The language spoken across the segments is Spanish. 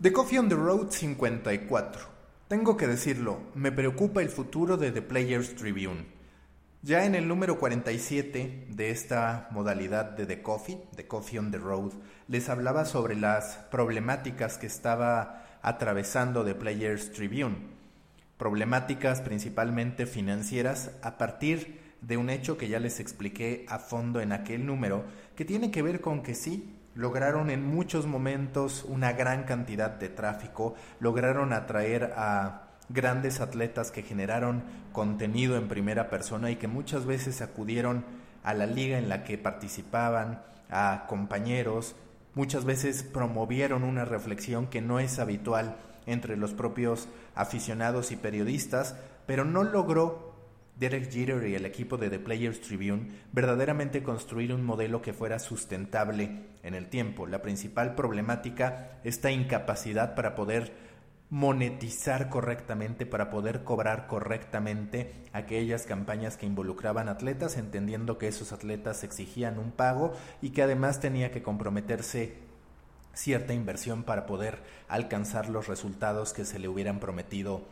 The Coffee on the Road 54. Tengo que decirlo, me preocupa el futuro de The Players Tribune. Ya en el número 47 de esta modalidad de The Coffee, The Coffee on the Road, les hablaba sobre las problemáticas que estaba atravesando The Players Tribune. Problemáticas principalmente financieras a partir de un hecho que ya les expliqué a fondo en aquel número, que tiene que ver con que sí, lograron en muchos momentos una gran cantidad de tráfico, lograron atraer a grandes atletas que generaron contenido en primera persona y que muchas veces acudieron a la liga en la que participaban, a compañeros, muchas veces promovieron una reflexión que no es habitual entre los propios aficionados y periodistas, pero no logró Derek Jeter y el equipo de The Players Tribune verdaderamente construir un modelo que fuera sustentable en el tiempo. La principal problemática, esta incapacidad para poder monetizar correctamente, para poder cobrar correctamente aquellas campañas que involucraban atletas, entendiendo que esos atletas exigían un pago y que además tenía que comprometerse cierta inversión para poder alcanzar los resultados que se le hubieran prometido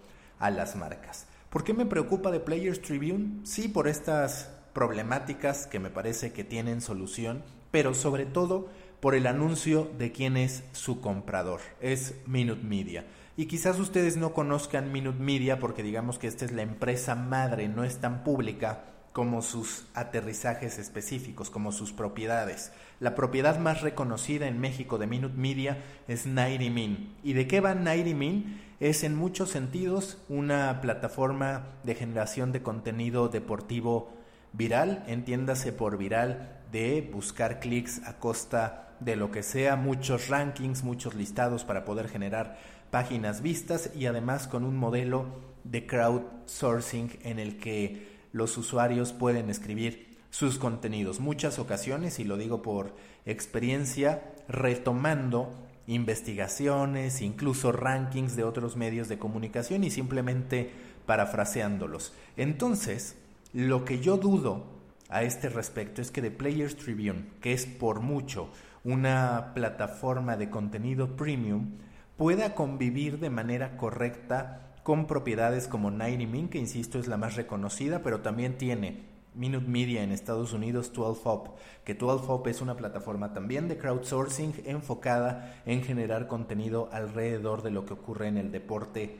a las marcas. ¿Por qué me preocupa de Players Tribune? Sí, por estas problemáticas que me parece que tienen solución, pero sobre todo por el anuncio de quién es su comprador. Es Minute Media. Y quizás ustedes no conozcan Minute Media porque digamos que esta es la empresa madre, no es tan pública como sus aterrizajes específicos, como sus propiedades. La propiedad más reconocida en México de Minute Media es 90 Min. ¿Y de qué va 90 Min? Es en muchos sentidos una plataforma de generación de contenido deportivo viral, entiéndase por viral, de buscar clics a costa de lo que sea, muchos rankings, muchos listados para poder generar páginas vistas y además con un modelo de crowdsourcing en el que los usuarios pueden escribir sus contenidos. Muchas ocasiones, y lo digo por experiencia, retomando investigaciones, incluso rankings de otros medios de comunicación y simplemente parafraseándolos. Entonces, lo que yo dudo a este respecto es que The Players Tribune, que es por mucho una plataforma de contenido premium, pueda convivir de manera correcta con propiedades como 90 Min, que insisto es la más reconocida, pero también tiene Minute Media en Estados Unidos, 12up, que 12up es una plataforma también de crowdsourcing enfocada en generar contenido alrededor de lo que ocurre en el deporte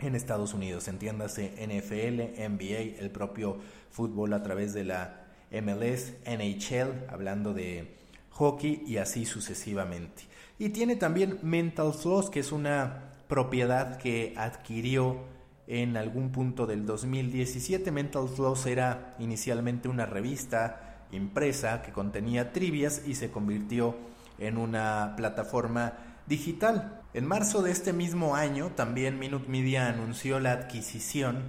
en Estados Unidos, entiéndase NFL, NBA, el propio fútbol a través de la MLS, NHL, hablando de hockey y así sucesivamente. Y tiene también Mental Floss, que es una propiedad que adquirió en algún punto del 2017. Mental Floss era inicialmente una revista impresa que contenía trivias y se convirtió en una plataforma digital. En marzo de este mismo año también Minute Media anunció la adquisición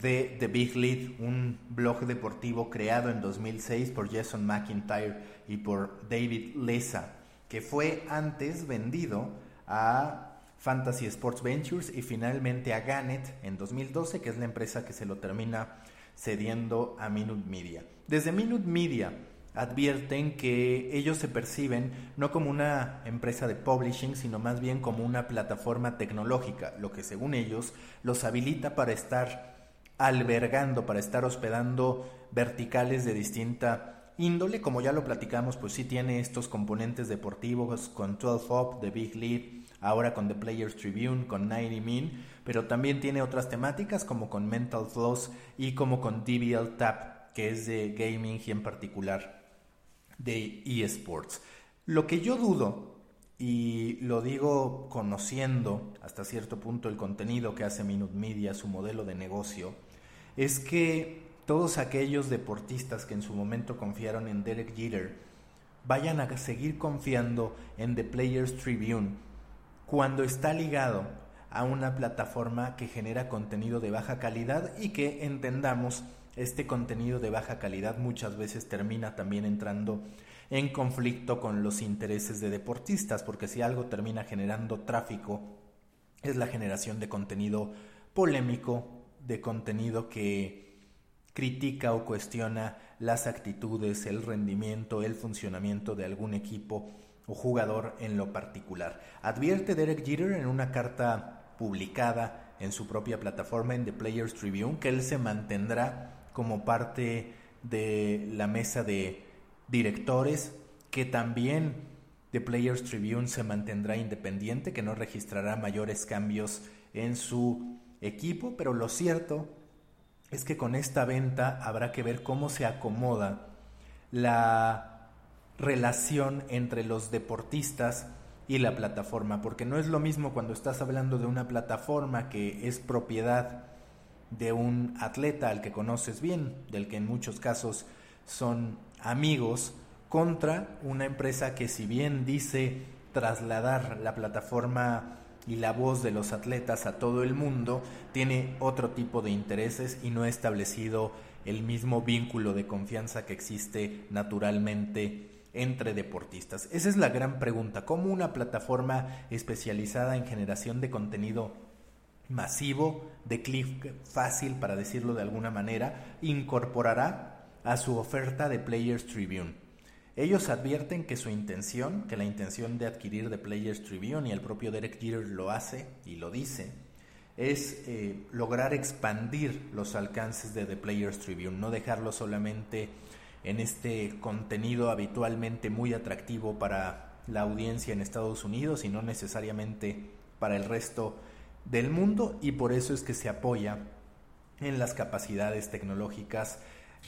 de The Big Lead, un blog deportivo creado en 2006 por Jason McIntyre y por David Leza, que fue antes vendido a Fantasy Sports Ventures y finalmente a Gannett en 2012, que es la empresa que se lo termina cediendo a Minute Media. Desde Minute Media advierten que ellos se perciben no como una empresa de publishing, sino más bien como una plataforma tecnológica, lo que según ellos los habilita para estar albergando, para estar hospedando verticales de distinta índole, como ya lo platicamos, pues sí tiene estos componentes deportivos con 12 Up, The Big Lead, ahora con The Players Tribune, con 90 Min, pero también tiene otras temáticas como con Mental Floss y como con DBL Tap, que es de gaming y en particular de eSports. Lo que yo dudo, y lo digo conociendo hasta cierto punto el contenido que hace Minute Media, su modelo de negocio, es que todos aquellos deportistas que en su momento confiaron en Derek Jeter vayan a seguir confiando en The Players Tribune cuando está ligado a una plataforma que genera contenido de baja calidad y que entendamos este contenido de baja calidad muchas veces termina también entrando en conflicto con los intereses de deportistas, porque si algo termina generando tráfico es la generación de contenido polémico, de contenido que critica o cuestiona las actitudes, el rendimiento, el funcionamiento de algún equipo o jugador en lo particular. Advierte Derek Jeter en una carta publicada en su propia plataforma en The Players Tribune que él se mantendrá como parte de la mesa de directores, que también The Players Tribune se mantendrá independiente, que no registrará mayores cambios en su equipo, pero lo cierto es que con esta venta habrá que ver cómo se acomoda la relación entre los deportistas y la plataforma, porque no es lo mismo cuando estás hablando de una plataforma que es propiedad de un atleta al que conoces bien, del que en muchos casos son amigos, contra una empresa que si bien dice trasladar la plataforma y la voz de los atletas a todo el mundo, tiene otro tipo de intereses y no ha establecido el mismo vínculo de confianza que existe naturalmente entre deportistas. Esa es la gran pregunta, ¿cómo una plataforma especializada en generación de contenido masivo, de click fácil, para decirlo de alguna manera, incorporará a su oferta de Players Tribune? Ellos advierten que su intención, que la intención de adquirir de Players Tribune, y el propio Derek Jeter lo hace y lo dice, es eh, lograr expandir los alcances de The Players Tribune, no dejarlo solamente en este contenido habitualmente muy atractivo para la audiencia en Estados Unidos y no necesariamente para el resto del mundo y por eso es que se apoya en las capacidades tecnológicas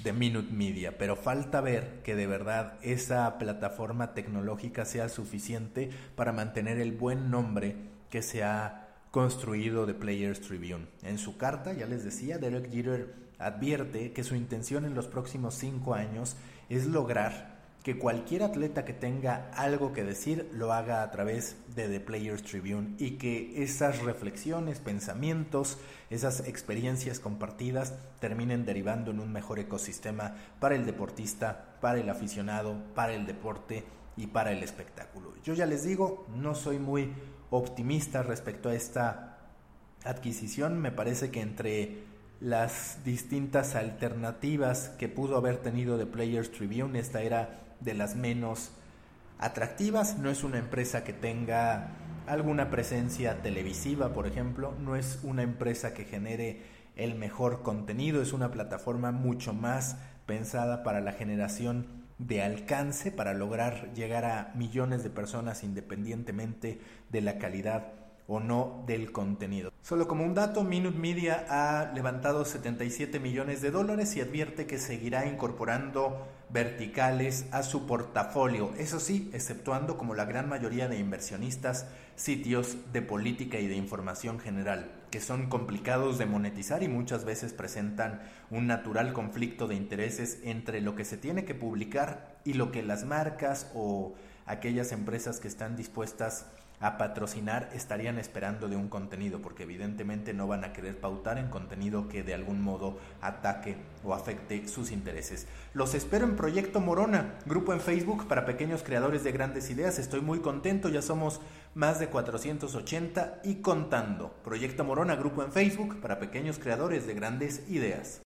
de Minute Media, pero falta ver que de verdad esa plataforma tecnológica sea suficiente para mantener el buen nombre que se ha construido de Players Tribune. En su carta, ya les decía, Derek Jeter advierte que su intención en los próximos cinco años es lograr que cualquier atleta que tenga algo que decir lo haga a través de The Players Tribune y que esas reflexiones, pensamientos, esas experiencias compartidas terminen derivando en un mejor ecosistema para el deportista, para el aficionado, para el deporte y para el espectáculo. Yo ya les digo, no soy muy optimista respecto a esta adquisición, me parece que entre las distintas alternativas que pudo haber tenido The Players Tribune, esta era de las menos atractivas. No es una empresa que tenga alguna presencia televisiva, por ejemplo. No es una empresa que genere el mejor contenido. Es una plataforma mucho más pensada para la generación de alcance, para lograr llegar a millones de personas independientemente de la calidad o no del contenido. Solo como un dato, Minute Media ha levantado 77 millones de dólares y advierte que seguirá incorporando verticales a su portafolio, eso sí, exceptuando como la gran mayoría de inversionistas sitios de política y de información general, que son complicados de monetizar y muchas veces presentan un natural conflicto de intereses entre lo que se tiene que publicar y lo que las marcas o aquellas empresas que están dispuestas a patrocinar estarían esperando de un contenido, porque evidentemente no van a querer pautar en contenido que de algún modo ataque o afecte sus intereses. Los espero en Proyecto Morona, grupo en Facebook para pequeños creadores de grandes ideas. Estoy muy contento, ya somos más de 480 y contando. Proyecto Morona, grupo en Facebook para pequeños creadores de grandes ideas.